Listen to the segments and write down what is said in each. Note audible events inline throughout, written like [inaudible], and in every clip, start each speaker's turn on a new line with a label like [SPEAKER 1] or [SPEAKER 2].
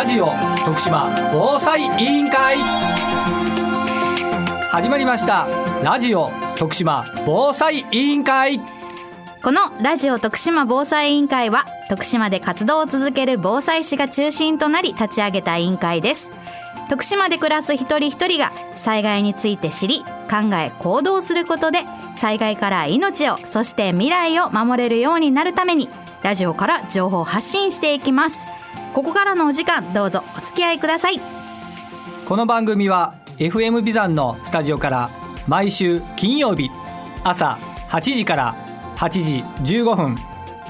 [SPEAKER 1] ラジオ徳島防災委員会。始まりました。ラジオ徳島防災委員会。
[SPEAKER 2] このラジオ徳島防災委員会は徳島で活動を続ける防災士が中心となり立ち上げた委員会です。徳島で暮らす一人一人が災害について知り考え行動することで災害から命をそして未来を守れるようになるためにラジオから情報発信していきます。ここからのお時間どうぞお付き合いください。
[SPEAKER 1] この番組は FM ビザンのスタジオから毎週金曜日朝8時から8時15分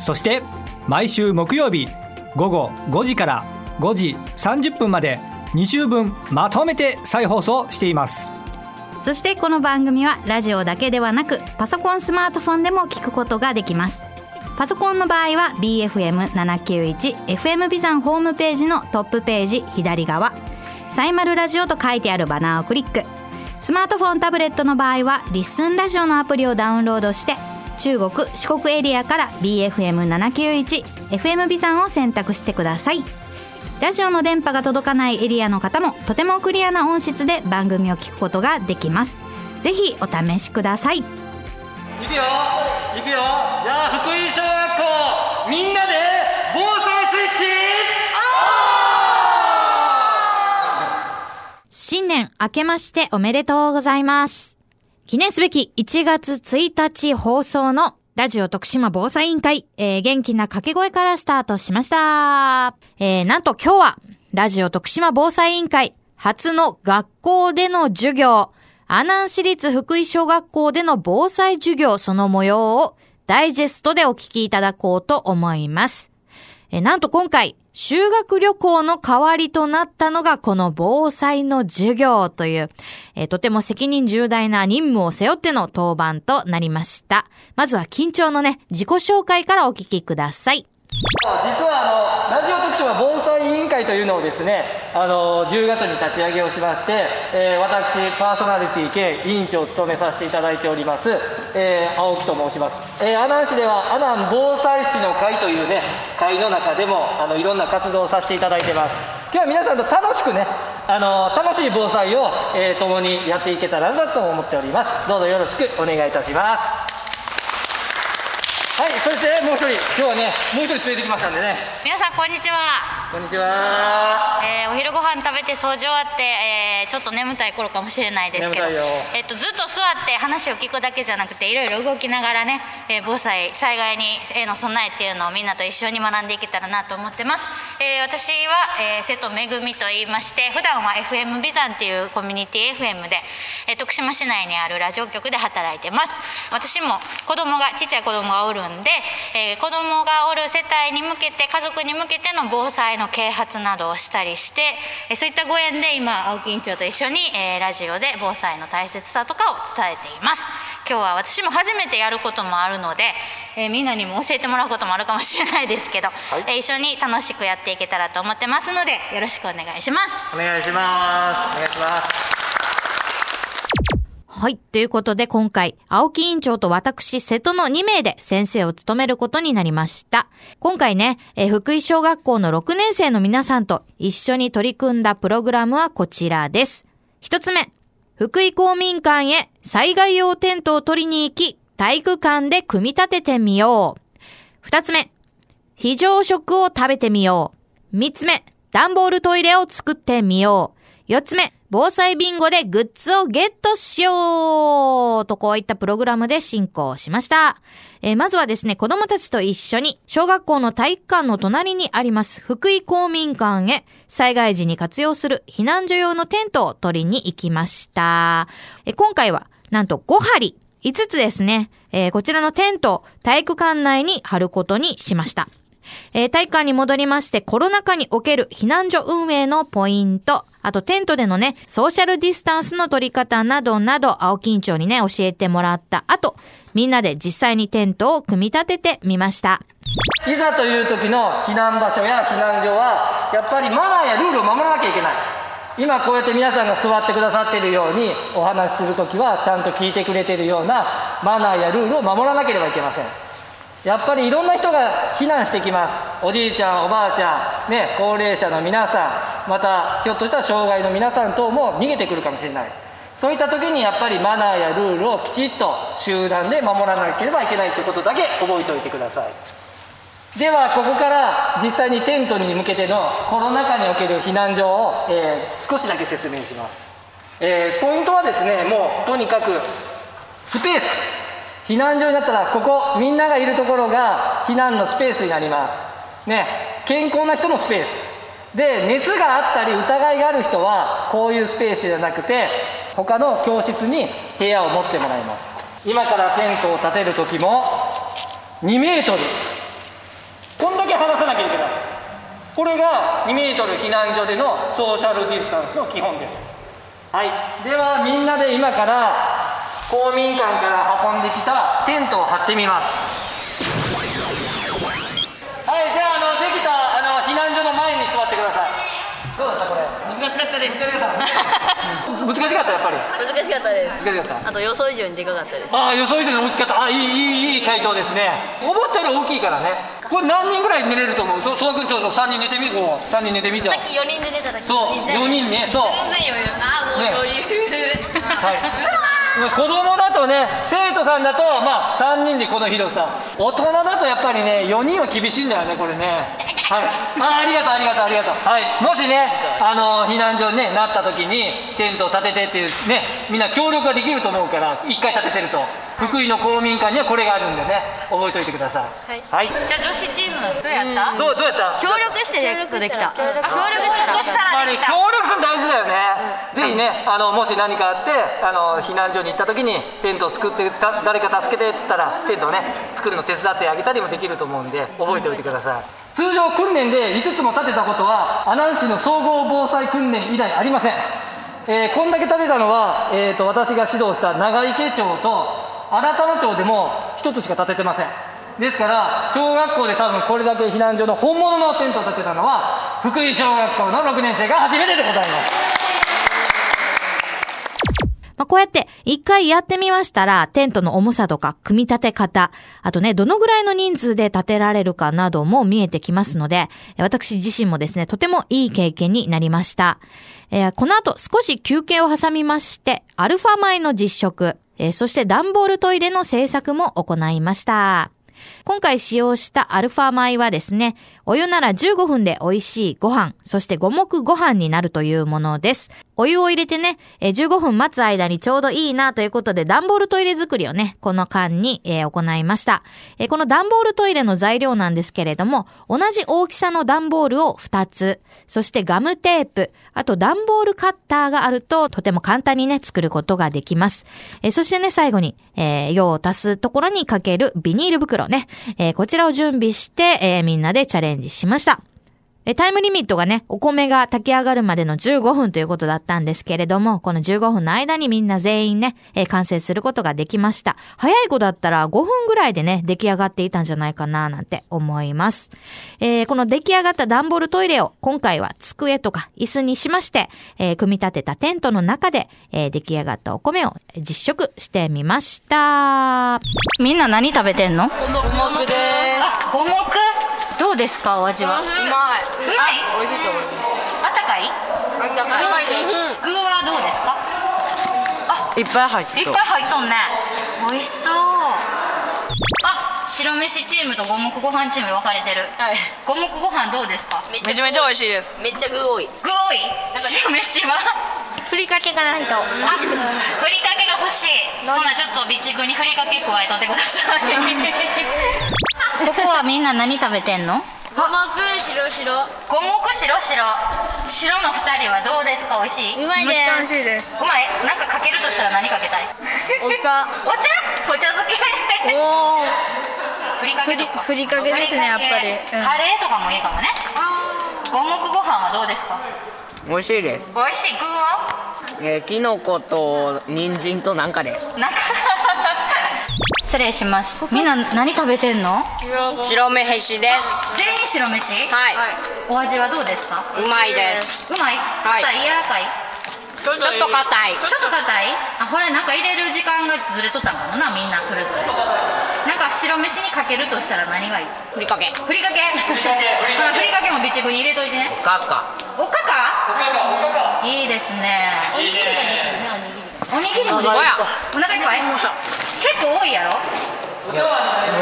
[SPEAKER 1] そして毎週木曜日午後5時から5時30分まで2週分まとめて再放送しています。
[SPEAKER 2] そしてこの番組はラジオだけではなくパソコンスマートフォンでも聞くことができますパソコンの場合は BFM791FM ビザンホームページのトップページ左側。サイマルラジオと書いてあるバナーをクリック。スマートフォンタブレットの場合はリッスンラジオのアプリをダウンロードして中国四国エリアから BFM791FM ビザンを選択してください。ラジオの電波が届かないエリアの方もとてもクリアな音質で番組を聞くことができます。ぜひお試しください。いく
[SPEAKER 3] よいくよ。じゃあ福井みんなで防災スイッチ。
[SPEAKER 2] 新年明けましておめでとうございます。記念すべき1月1日放送のラジオ徳島防災委員会、えー、元気な掛け声からスタートしました。えー、なんと今日は、ラジオ徳島防災委員会。初の学校での授業、阿南市立福井小学校での防災授業その模様をダイジェストでお聞きいただこうと思います。えなんと今回、修学旅行の代わりとなったのがこの防災の授業という、え、とても責任重大な任務を背負っての当番となりました。まずは緊張のね、自己紹介からお聞きください。
[SPEAKER 3] 実はあの島防災委員会というのをですねあの10月に立ち上げをしまして、えー、私パーソナリティ兼委員長を務めさせていただいております、えー、青木と申します、えー、阿南市では阿南防災士の会というね会の中でもあのいろんな活動をさせていただいてます。今日は皆さんと楽しくねあの楽しい防災を、えー、共にやっていけたらなと思っております。どうぞよろしくお願いいたします。もう一人今日はねもう一人連れてきましたんでね。
[SPEAKER 4] 皆さんこんにちは。
[SPEAKER 3] こんにちは、
[SPEAKER 4] えー、お昼ご飯食べて掃除終わって、えー、ちょっと眠たい頃かもしれないですけど、えっと、ずっと座って話を聞くだけじゃなくていろいろ動きながらね、えー、防災災害にへの備えっていうのをみんなと一緒に学んでいけたらなと思ってます、えー、私は、えー、瀬戸めぐみと言いまして普段は FM ビザンっていうコミュニティ FM で、えー、徳島市内にあるラジオ局で働いてます。私も子供がちっちゃい子供がおるんで、えー、子どもがおる世帯に向けて家族に向けての防災の啓発などをしたりして、えー、そういったご縁で今青木院長と一緒に、えー、ラジオで防災の大切さとかを伝えています。今日は私も初めてやることもあるので、えー、みんなにも教えてもらうこともあるかもしれないですけど、はい、えー、一緒に楽しくやっていけたらと思ってますのでよろしくお願いします。
[SPEAKER 3] お願いします。お願いします
[SPEAKER 2] はい。ということで今回、青木委員長と私、瀬戸の2名で先生を務めることになりました。今回ね、え福井小学校の6年生の皆さんと一緒に取り組んだプログラムはこちらです。一つ目、福井公民館へ災害用テントを取りに行き、体育館で組み立ててみよう。二つ目、非常食を食べてみよう。三つ目、段ボールトイレを作ってみよう。四つ目、防災ビンゴでグッズをゲットしようとこういったプログラムで進行しました。えー、まずはですね、子供たちと一緒に小学校の体育館の隣にあります福井公民館へ災害時に活用する避難所用のテントを取りに行きました。えー、今回はなんと5針5つですね、えー、こちらのテントを体育館内に貼ることにしました。えー、体育館に戻りましてコロナ禍における避難所運営のポイント、あとテントでのね、ソーシャルディスタンスの取り方などなど、青木院長にね、教えてもらった後、みんなで実際にテントを組み立ててみました。
[SPEAKER 3] いざという時の避難場所や避難所は、やっぱりマナーやルールを守らなきゃいけない。今こうやって皆さんが座ってくださっているようにお話しする時はちゃんと聞いてくれているようなマナーやルールを守らなければいけませんやっぱりいろんな人が避難してきます。おじいちゃんおばあちゃん、ね、高齢者の皆さんまたひょっとしたら障害の皆さん等も逃げてくるかもしれない。そういった時にやっぱりマナーやルールをきちっと集団で守らなければいけないということだけ覚えておいてください。ではここから実際にテントに向けてのコロナ禍における避難所を、えー、少しだけ説明します、えー、ポイントはですねもうとにかくスペース。避難所になったらここみんながいるところが避難のスペースになります。ね健康な人のスペース。で熱があったり疑いがある人はこういうスペースじゃなくて他の教室に部屋を持ってもらいます。今からテントを建てる時も2メートル。こんだけ離さなきゃいけない。これが2メートル避難所でのソーシャルディスタンスの基本です。はい。ではみんなで今から公民館から運んできたテントを張ってみます。はいじゃああのできたあの避難所の前に座ってください。どうだったこれ？
[SPEAKER 4] 難しかったです。[laughs]
[SPEAKER 3] 難しかったやっぱり？
[SPEAKER 4] 難しかったです。
[SPEAKER 3] 難しかった。
[SPEAKER 4] あと予想以上にでかかったです。
[SPEAKER 3] ああ予想以上に大きかった。あいいいいいい回答ですね。思ったより大きいからね。これ何人ぐらい寝れると思う？そそ君ちょっと3人寝てみる？3人寝てみて
[SPEAKER 4] さっき4人で寝た時
[SPEAKER 3] そう4人ねそう。
[SPEAKER 4] 全然余裕。あもう余裕、ね、
[SPEAKER 3] はい [laughs] 子供だとね生徒さんだとまあ3人でこの広さ大人だとやっぱりね4人は厳しいんだよねこれね。はい。あありがとうありがとうありがとう。はい。もしねあの避難所に、ね、なった時にテントを建ててっていうねみんな協力ができると思うから1回建ててると。福井の公民館にはこれがあるんでね。覚えておいてください。
[SPEAKER 4] はい、はい、じゃあ女子チームどうやった、うん、
[SPEAKER 3] どうどうやった？
[SPEAKER 4] 協力してできた。協力したらできた。
[SPEAKER 3] 協力するの大事だよね、うん、ぜひねあのもし何かあってあの避難所に行った時にテントを作って誰か助けてっつったらテントをね作るの手伝ってあげたりもできると思うんで覚えておいてください、通常訓練で5つも立てたことは阿南市の総合防災訓練以来ありません、えー、こんだけ立てたのは、えーと私が指導した長池町と新田野町でも1つしか建ててません。ですから小学校で多分これだけ避難所の本物のテントを建てたのは福井小学校の6年生が初めてでございます。
[SPEAKER 2] まあ、こうやって一回やってみましたら、テントの重さとか組み立て方、あとね、どのぐらいの人数で建てられるかなども見えてきますので、私自身もですね、とてもいい経験になりました。えー、この後少し休憩を挟みまして、アルファ米の実食、え、そして段ボールトイレの製作も行いました。今回使用したアルファ米はですね、お湯なら15分で美味しいご飯、そして五目ご飯になるというものです。お湯を入れてね、15分待つ間にちょうどいいなということで、段ボールトイレ作りをね、この間に、行いました、この段ボールトイレの材料なんですけれども、同じ大きさの段ボールを2つ、そしてガムテープ、あと段ボールカッターがあると、とても簡単にね、作ることができます。そしてね、最後に、用を足すところにかけるビニール袋ね、こちらを準備して、みんなでチャレンジしました。タイムリミットがね、お米が炊き上がるまでの15分ということだったんですけれども、この15分の間にみんな全員ね、えー、完成することができました。早い子だったら5分ぐらいでね、出来上がっていたんじゃないかななんて思います。えー、この出来上がった段ボールトイレを今回は机とか椅子にしまして、えー、組み立てたテントの中で、えー、出来上がったお米を実食してみました。みんな何食べてんの？五
[SPEAKER 4] 目です。あ、五目？どうですかお味は？うま
[SPEAKER 5] い
[SPEAKER 4] うまい。
[SPEAKER 5] 美味しいと思い
[SPEAKER 4] ます。あったかい？
[SPEAKER 5] あったかい。
[SPEAKER 4] 具はどうですか？
[SPEAKER 5] あいっぱい入って
[SPEAKER 4] いっぱい入っとんね。美味しそう。あ白飯チームと五目ご飯チーム分かれてる、はい、五目ご飯どうですか？
[SPEAKER 5] めちゃめちゃ美味しいです。
[SPEAKER 4] めっちゃ具多い。具多い？白飯は？
[SPEAKER 6] ふりかけがないと。あ
[SPEAKER 4] ふりかけが欲しい。ほなちょっと備蓄にふりかけ加えとってください [laughs] ここはみんな何食べてんの？
[SPEAKER 6] 五目白白。
[SPEAKER 4] 五目白白。白の二人はどうですか？美味し
[SPEAKER 6] い？うまいです。美味しいです。
[SPEAKER 4] うまい？なんかかけるとしたら何かけたい？
[SPEAKER 6] お茶。
[SPEAKER 4] お茶？お茶漬け？
[SPEAKER 6] おお
[SPEAKER 4] ふりかけ
[SPEAKER 6] ふりかけですねやっぱり、
[SPEAKER 4] うん、カレーとかもいいかもね。五目ご飯はどうですか？
[SPEAKER 5] 美味しいです。
[SPEAKER 4] 美味しい。具は
[SPEAKER 5] えー、きのこと人参となんかです。
[SPEAKER 4] なんか失礼します。みんな何食べてんの？
[SPEAKER 5] 白飯。です。
[SPEAKER 4] 全員白飯？
[SPEAKER 5] はい。
[SPEAKER 4] お味はどうですか？
[SPEAKER 5] うまいです。
[SPEAKER 4] うまい？硬い、柔らかい？
[SPEAKER 5] ちょっと硬い。ちょ
[SPEAKER 4] っと硬い？あほらなんか入れる時間がずれとったのかなみんなそれぞれ。なんか白飯にかけるとしたら何がいい？
[SPEAKER 5] ふりかけ。
[SPEAKER 4] ふりかけ？ほらふりかけも備蓄に入れといてね。
[SPEAKER 5] かか。
[SPEAKER 4] おかか？いいですね。おにぎりも
[SPEAKER 5] お腹いっぱい？
[SPEAKER 4] お腹いっぱい結構多いやろ？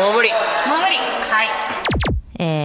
[SPEAKER 5] もう無理。
[SPEAKER 4] もう無理。はい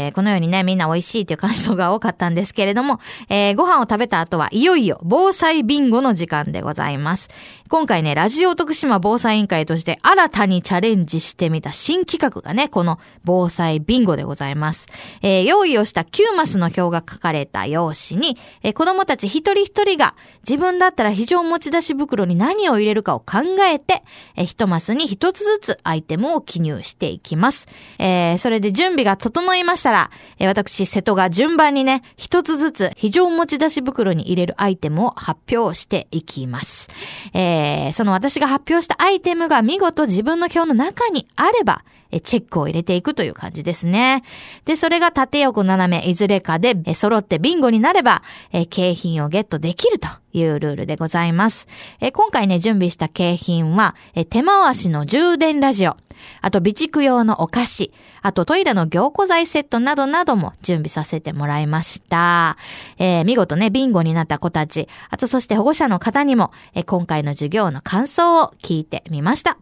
[SPEAKER 2] えーこのようにね、みんな美味しいという感想が多かったんですけれども、[laughs] えーご飯を食べた後はいよいよ防災ビンゴの時間でございます。今回ね、ラジオ徳島防災委員会として新たにチャレンジしてみた新企画がね、この防災ビンゴでございます。えー用意をした9マスの表が書かれた用紙に、えー子供たち一人一人が自分だったら非常持ち出し袋に何を入れるかを考えて、えー一マスに一つずつアイテムを記入していきます。えーそれで準備が整いましたら、え私、瀬戸が順番にね、一つずつ非常持ち出し袋に入れるアイテムを発表していきます。えーその私が発表したアイテムが見事自分の表の中にあれば、チェックを入れていくという感じですね。で、それが縦横斜めいずれかで揃ってビンゴになれば、景品をゲットできるというルールでございます。今回ね、準備した景品は、手回しの充電ラジオ、あと備蓄用のお菓子、あとトイレの凝固剤セットなどなども準備させてもらいました。えー見事ね、ビンゴになった子たち、あとそして保護者の方にも、えー今回の授業の感想を聞いてみました。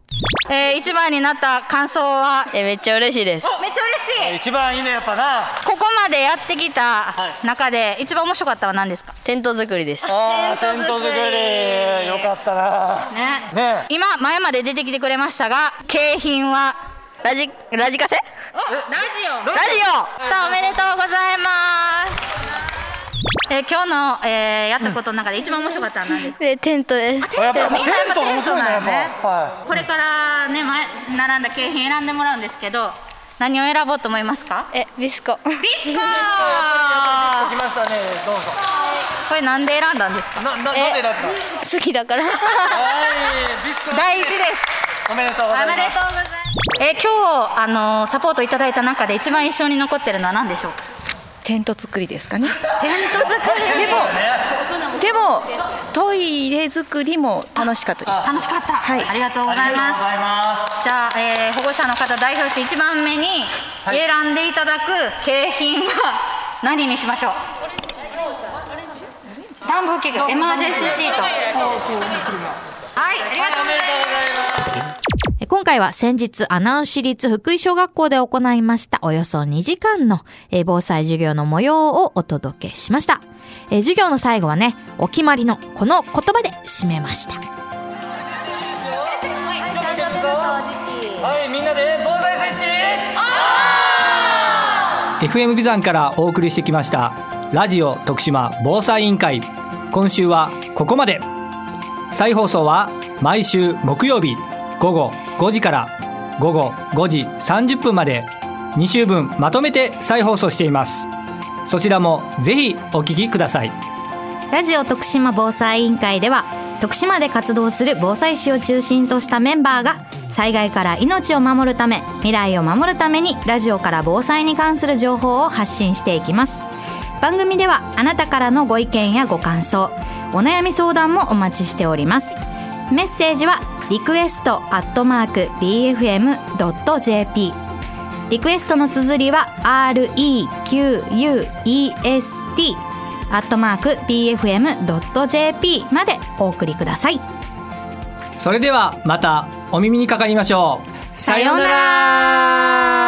[SPEAKER 4] えー、一番になった感想は？
[SPEAKER 5] えめっちゃ嬉しいです。
[SPEAKER 4] めっちゃ嬉しい。
[SPEAKER 3] 一番いいねやっぱな。
[SPEAKER 4] ここまでやってきた中で一番面白かったのは何ですか？
[SPEAKER 5] テント作りです。
[SPEAKER 3] あーテ
[SPEAKER 4] テント作り。
[SPEAKER 3] よかったな。
[SPEAKER 4] ね。
[SPEAKER 3] ね。
[SPEAKER 4] 今前まで出てきてくれましたが景品は？
[SPEAKER 5] ラジラジカセ？
[SPEAKER 4] おラジオ。ラジオ。スターおめでとうございますえー今日の、えーやったことの中で一番面白かったのは何ですか、
[SPEAKER 6] でテント。です
[SPEAKER 3] やっぱやっぱ
[SPEAKER 4] みんなやっぱテントなんやね
[SPEAKER 3] ぱ。は
[SPEAKER 4] これからね前並んだ景品選んでもらうんですけど何を選ぼうと思いますか？
[SPEAKER 6] えビスコ。
[SPEAKER 4] ビスコ
[SPEAKER 3] い来ましたね。どうぞ。
[SPEAKER 4] これなんで選んだんですか？
[SPEAKER 3] なななんでだ？った
[SPEAKER 6] 好きだから。
[SPEAKER 3] はいビスコ
[SPEAKER 4] 大事です。
[SPEAKER 3] おめでとうご
[SPEAKER 4] おめ
[SPEAKER 3] ざいます。
[SPEAKER 4] でとうございます。えー今日あのサポートいただいた中で一番印象に残ってるのは何でしょうか？
[SPEAKER 7] テント作りですかね。
[SPEAKER 4] テント作り。でも
[SPEAKER 7] でもトイレ作りも楽しかったです。
[SPEAKER 4] 楽しかった、
[SPEAKER 7] はい。
[SPEAKER 4] ありがとうございます。
[SPEAKER 3] ありがとうございます。
[SPEAKER 4] じゃあ、えー保護者の方代表して一番目に
[SPEAKER 3] はい。
[SPEAKER 4] 選んでいただく景品は何にしましょう？暖房器具エマージェンシーシート。はいありがとうございます。
[SPEAKER 2] え今回は先日阿南市立福井小学校で行いましたおよそ2時間のえー防災授業の模様をお届けしました。えー授業の最後はね、お決まりのこの言葉で締めました。
[SPEAKER 3] はいみんなで防災スイッチ
[SPEAKER 1] FM ビザンからお送りしてきましたラジオ徳島防災委員会今週はここまで再放送は毎週木曜日午後5時から午後5時30分まで2週分まとめて再放送しています。そちらもぜひお聞きください。
[SPEAKER 2] ラジオ徳島防災委員会では徳島で活動する防災士を中心としたメンバーが災害から命を守るため未来を守るためにラジオから防災に関する情報を発信していきます。番組ではあなたからのご意見やご感想お悩み相談もお待ちしております。メッセージはリクエストアットマーク BFM.jp リクエストの綴りは REQUEST アットマーク BFM.jp までお送りください。
[SPEAKER 1] それではまたお耳にかかりましょう。
[SPEAKER 2] さようなら。